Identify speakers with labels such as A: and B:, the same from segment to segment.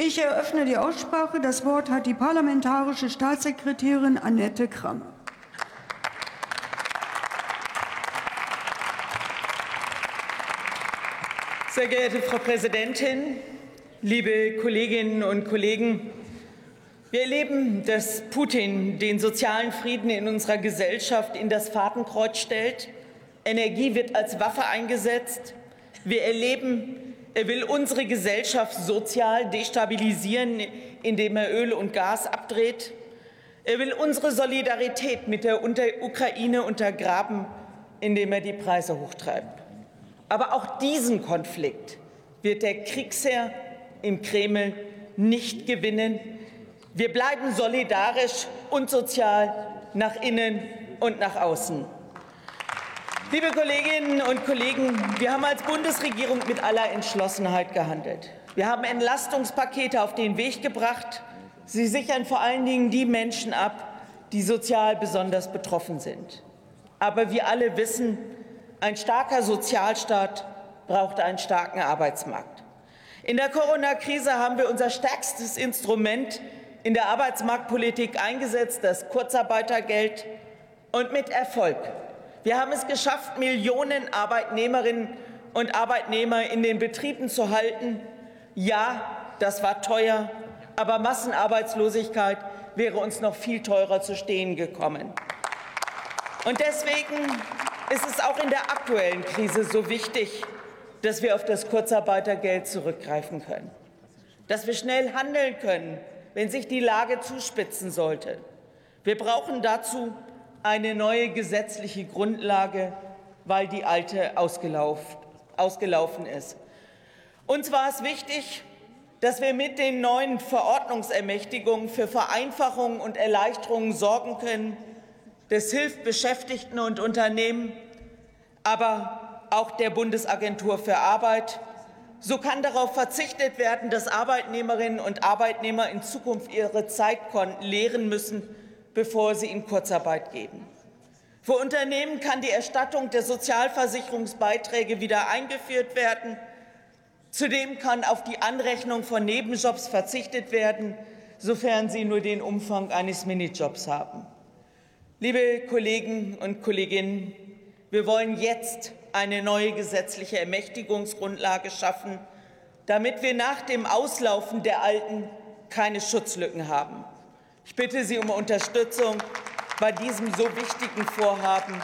A: Ich eröffne die Aussprache. Das Wort hat die parlamentarische Staatssekretärin Annette Krammer.
B: Sehr geehrte Frau Präsidentin, liebe Kolleginnen und Kollegen! Wir erleben, dass Putin den sozialen Frieden in unserer Gesellschaft in das Fadenkreuz stellt. Energie wird als Waffe eingesetzt. Wir erleben, er will unsere Gesellschaft sozial destabilisieren, indem er Öl und Gas abdreht. Er will unsere Solidarität mit der Ukraine untergraben, indem er die Preise hochtreibt. Aber auch diesen Konflikt wird der Kriegsherr im Kreml nicht gewinnen. Wir bleiben solidarisch und sozial nach innen und nach außen. Liebe Kolleginnen und Kollegen, wir haben als Bundesregierung mit aller Entschlossenheit gehandelt. Wir haben Entlastungspakete auf den Weg gebracht. Sie sichern vor allen Dingen die Menschen ab, die sozial besonders betroffen sind. Aber wir alle wissen, ein starker Sozialstaat braucht einen starken Arbeitsmarkt. In der Corona-Krise haben wir unser stärkstes Instrument in der Arbeitsmarktpolitik eingesetzt, das Kurzarbeitergeld, und mit Erfolg. Wir haben es geschafft, Millionen Arbeitnehmerinnen und Arbeitnehmer in den Betrieben zu halten. Ja, das war teuer, aber Massenarbeitslosigkeit wäre uns noch viel teurer zu stehen gekommen. Und deswegen ist es auch in der aktuellen Krise so wichtig, dass wir auf das Kurzarbeitergeld zurückgreifen können, dass wir schnell handeln können, wenn sich die Lage zuspitzen sollte. Wir brauchen dazu eine neue gesetzliche Grundlage, weil die alte ausgelaufen ist. Uns war es wichtig, dass wir mit den neuen Verordnungsermächtigungen für Vereinfachungen und Erleichterungen sorgen können, das hilft Beschäftigten und Unternehmen, aber auch der Bundesagentur für Arbeit. So kann darauf verzichtet werden, dass Arbeitnehmerinnen und Arbeitnehmer in Zukunft ihre Zeitkonten leeren müssen, bevor sie in Kurzarbeit gehen. Für Unternehmen kann die Erstattung der Sozialversicherungsbeiträge wieder eingeführt werden. Zudem kann auf die Anrechnung von Nebenjobs verzichtet werden, sofern sie nur den Umfang eines Minijobs haben. Liebe Kollegen und Kolleginnen, wir wollen jetzt eine neue gesetzliche Ermächtigungsgrundlage schaffen, damit wir nach dem Auslaufen der alten keine Schutzlücken haben. Ich bitte Sie um Unterstützung bei diesem so wichtigen Vorhaben.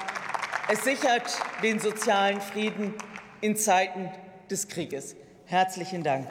B: Es sichert den sozialen Frieden in Zeiten des Krieges. Herzlichen Dank.